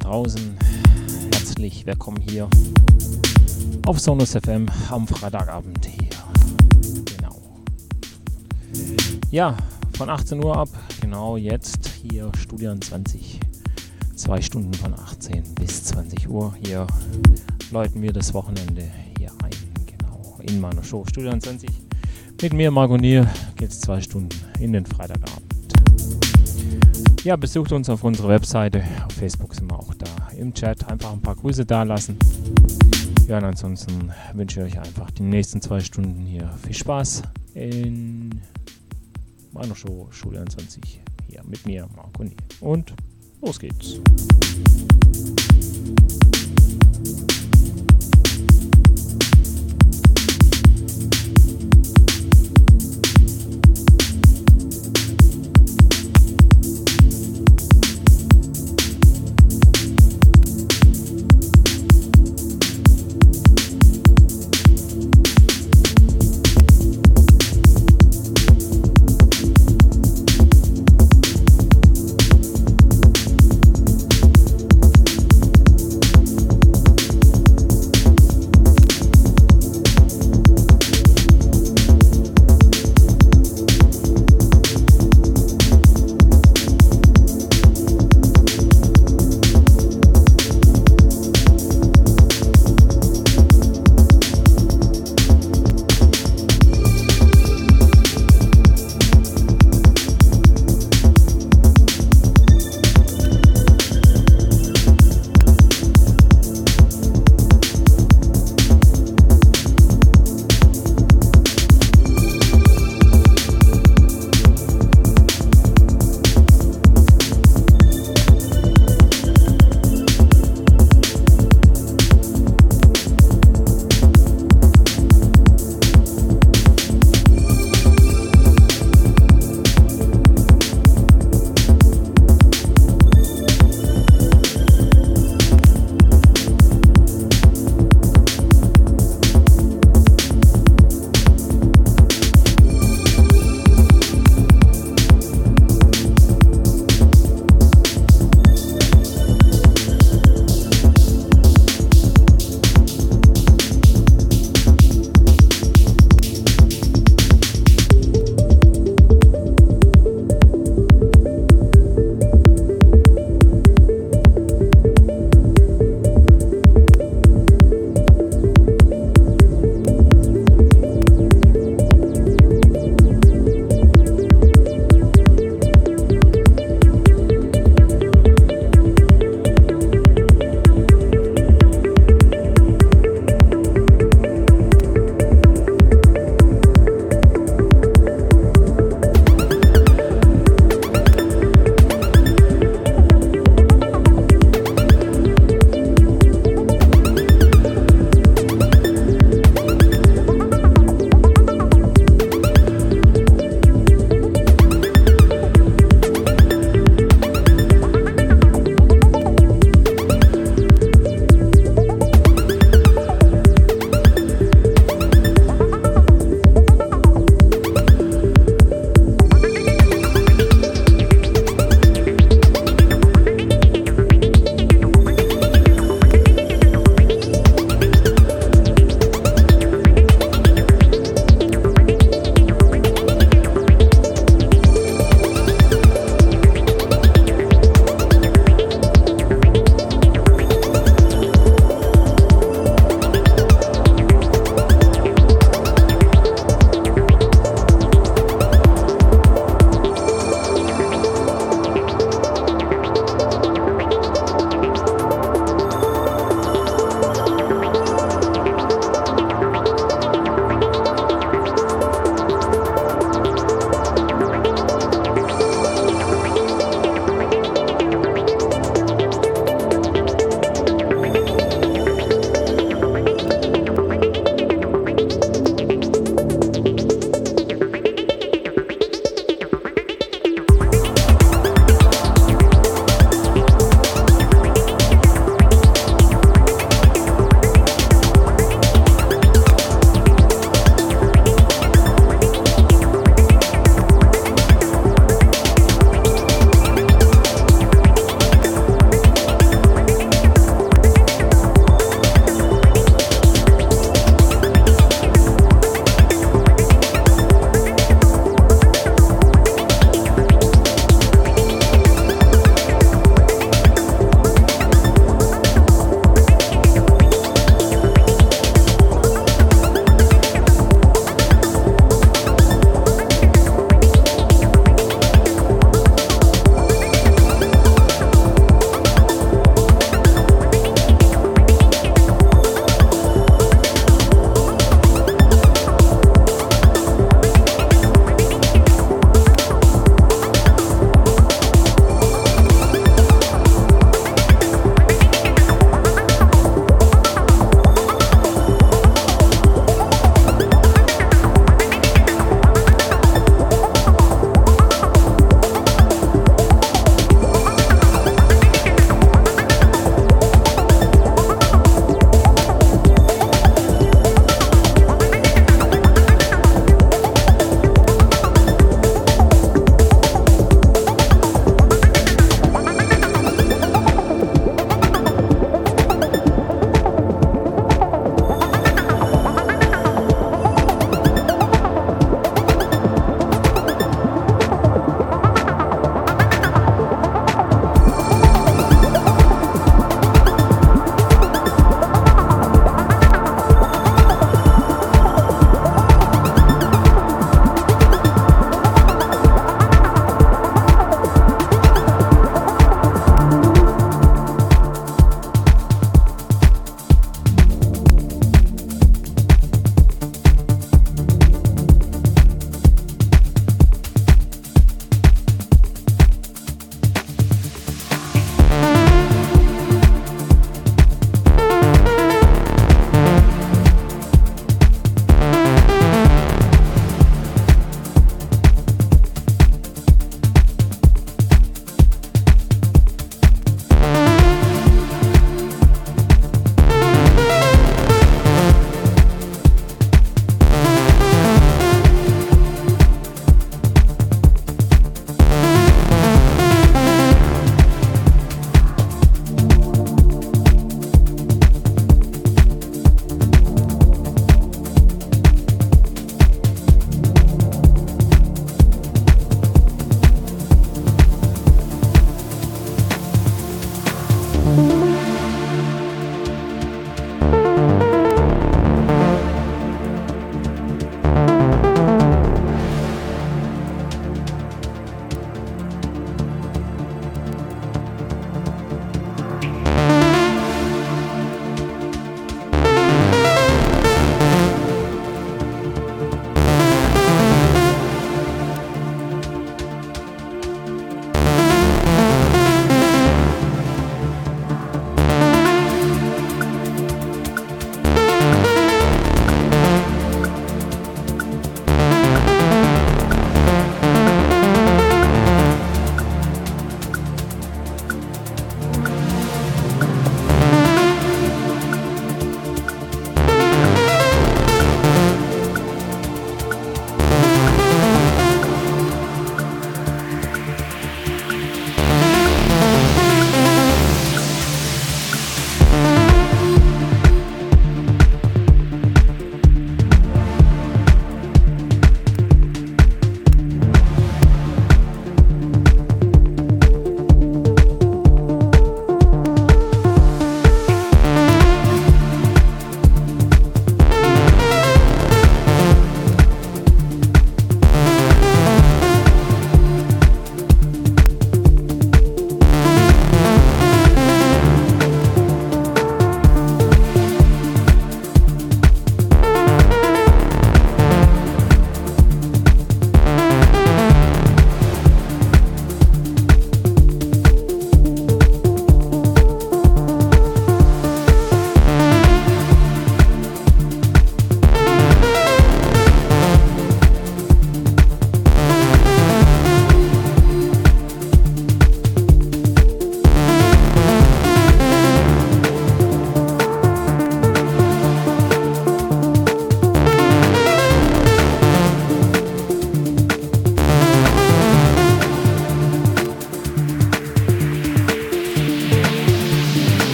draußen. Herzlich willkommen hier auf Sonus FM am Freitagabend hier. Genau. Ja, von 18 Uhr ab, genau jetzt hier Studio 20. Zwei Stunden von 18 bis 20 Uhr. Hier läuten wir das Wochenende hier ein. Genau, in meiner Show Studio 20. Mit mir, Margonier, geht es zwei Stunden in den Freitagabend. Ja, besucht uns auf unserer Webseite. Auf Facebook sind wir auch da. Im Chat einfach ein paar Grüße da lassen. Ja, und ansonsten wünsche ich euch einfach die nächsten zwei Stunden hier viel Spaß in meiner Show Schule 21 hier mit mir, Marco Nie. Und los geht's.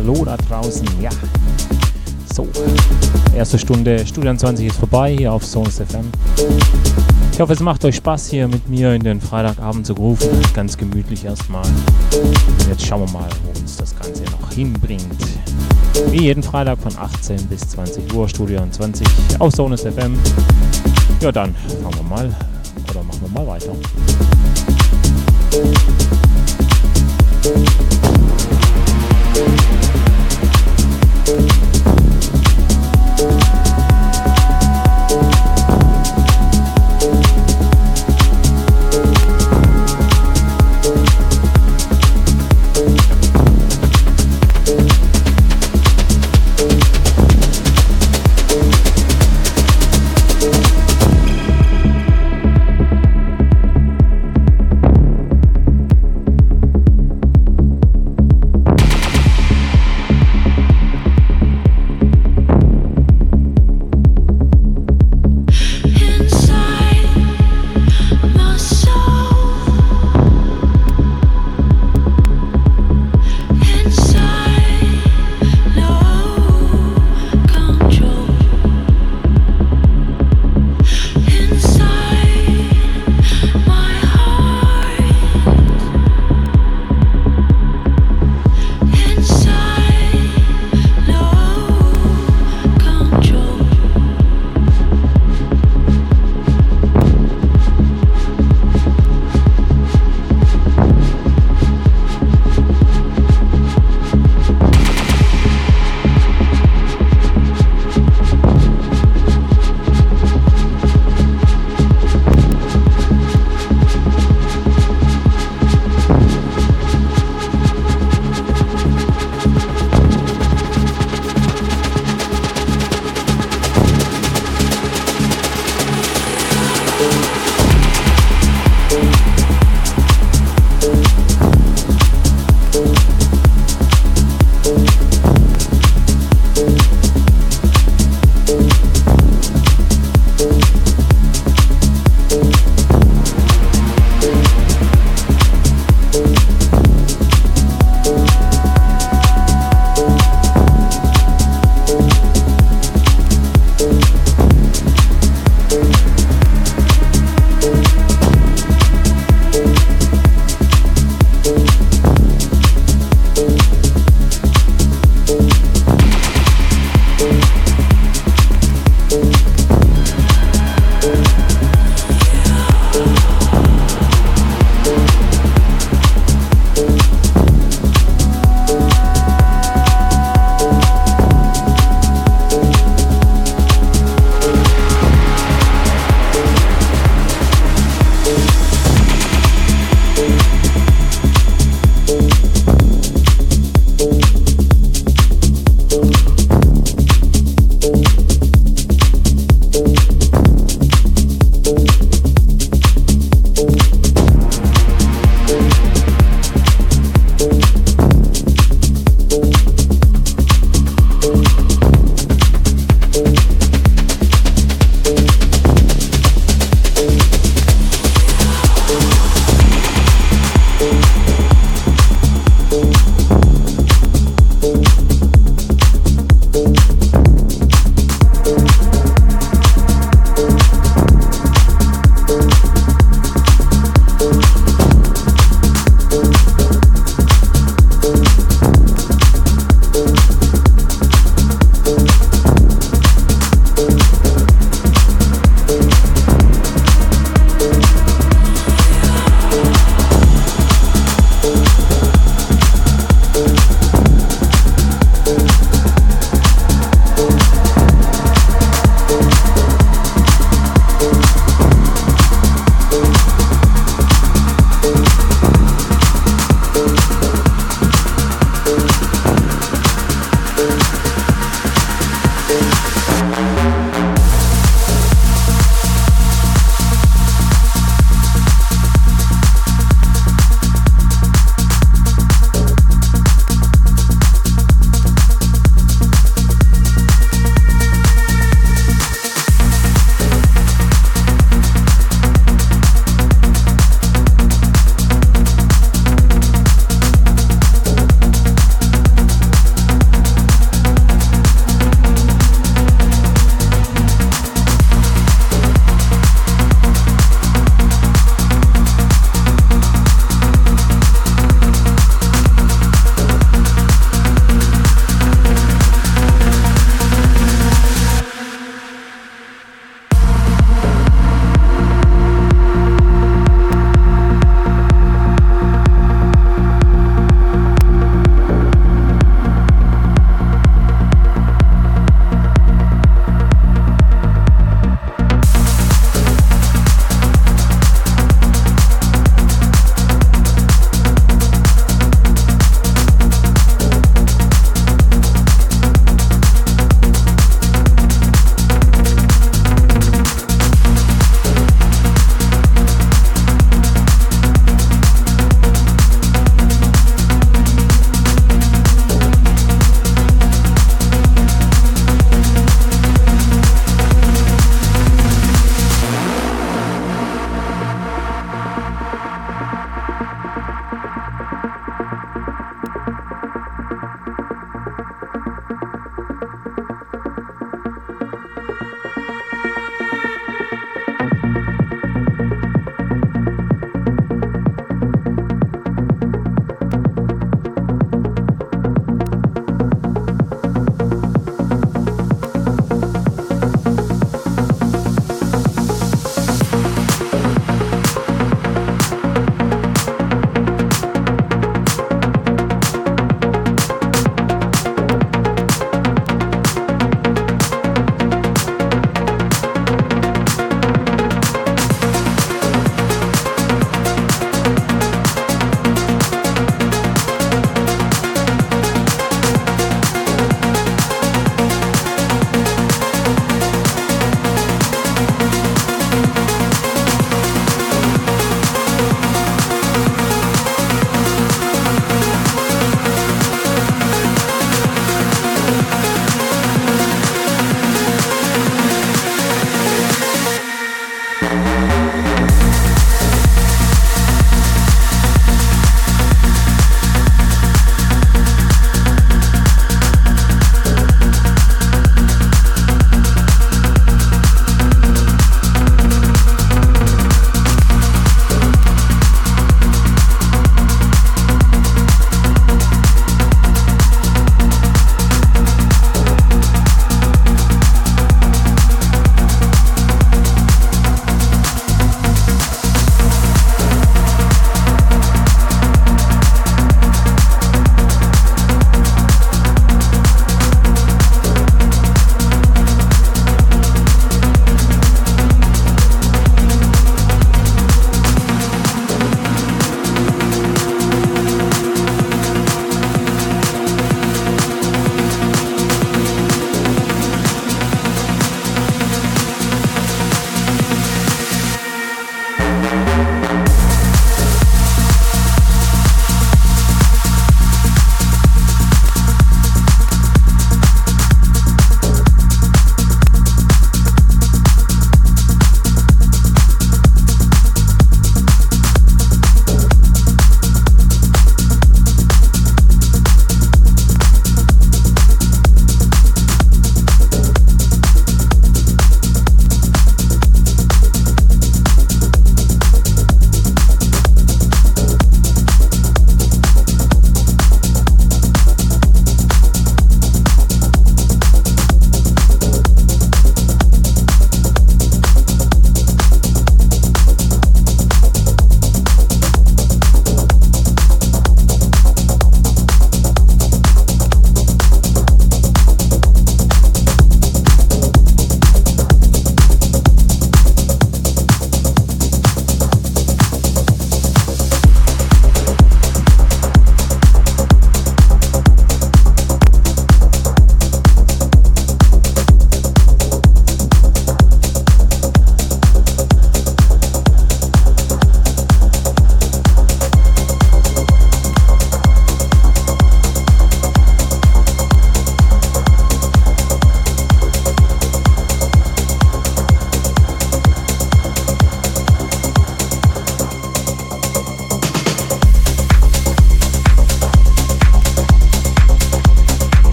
Hallo da draußen. Ja. So. Erste Stunde Studien 20 ist vorbei hier auf Sonus FM. Ich hoffe, es macht euch Spaß hier mit mir in den Freitagabend zu rufen. Ganz gemütlich erstmal. Und jetzt schauen wir mal, wo uns das Ganze noch hinbringt. Wie jeden Freitag von 18 bis 20 Uhr Studien 20 auf Sonus FM. Ja, dann fangen wir mal oder machen wir mal weiter.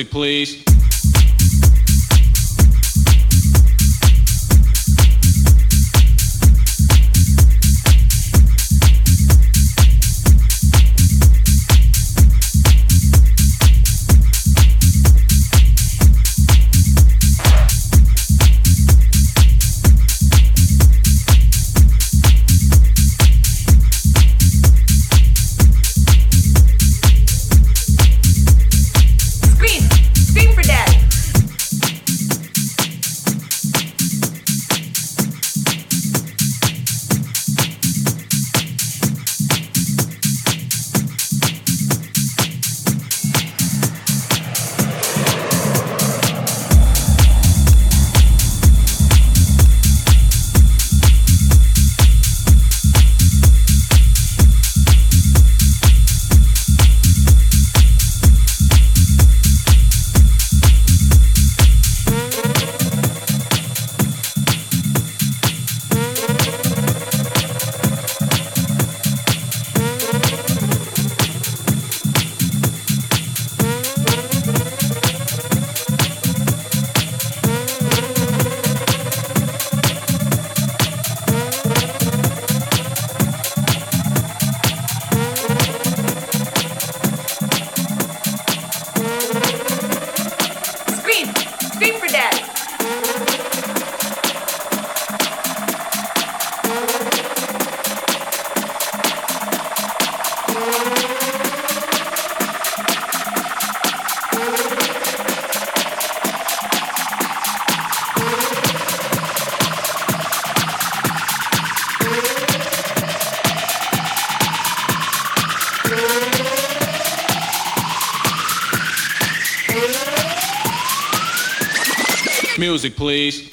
Music, please. Music, please.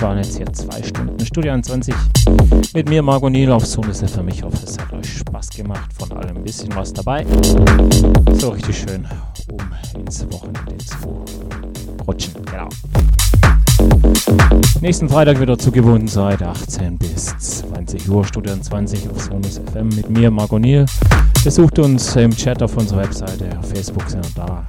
Das waren jetzt hier zwei Stunden Studio 20 mit mir, Margot Niel auf Sonos mich. Ich hoffe, es hat euch Spaß gemacht. Von allem ein bisschen was dabei. So richtig schön, um ins Wochenende zu rutschen. Genau. Nächsten Freitag wieder zu gewohnten Zeit, 18 bis 20 Uhr, Studio 20 auf Sonus FM mit mir, Margot Niel. Besucht uns im Chat auf unserer Webseite, auf Facebook sind wir da,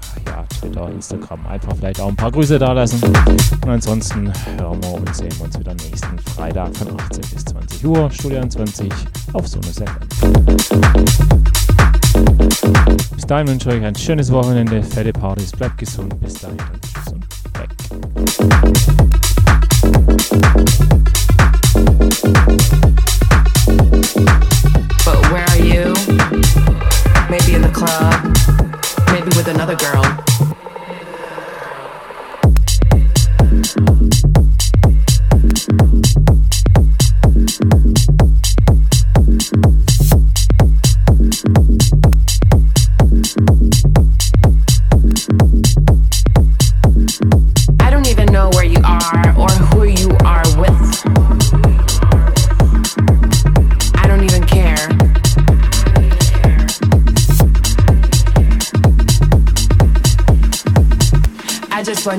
Twitter, Instagram, einfach vielleicht auch ein paar Grüße da lassen. Und ansonsten hören wir und sehen uns wieder nächsten Freitag von 18 bis 20 Uhr, Studio 20 auf Sonus FM. Bis dahin wünsche ich euch ein schönes Wochenende, fette Partys, bleibt gesund, bis dahin und tschüss und weg.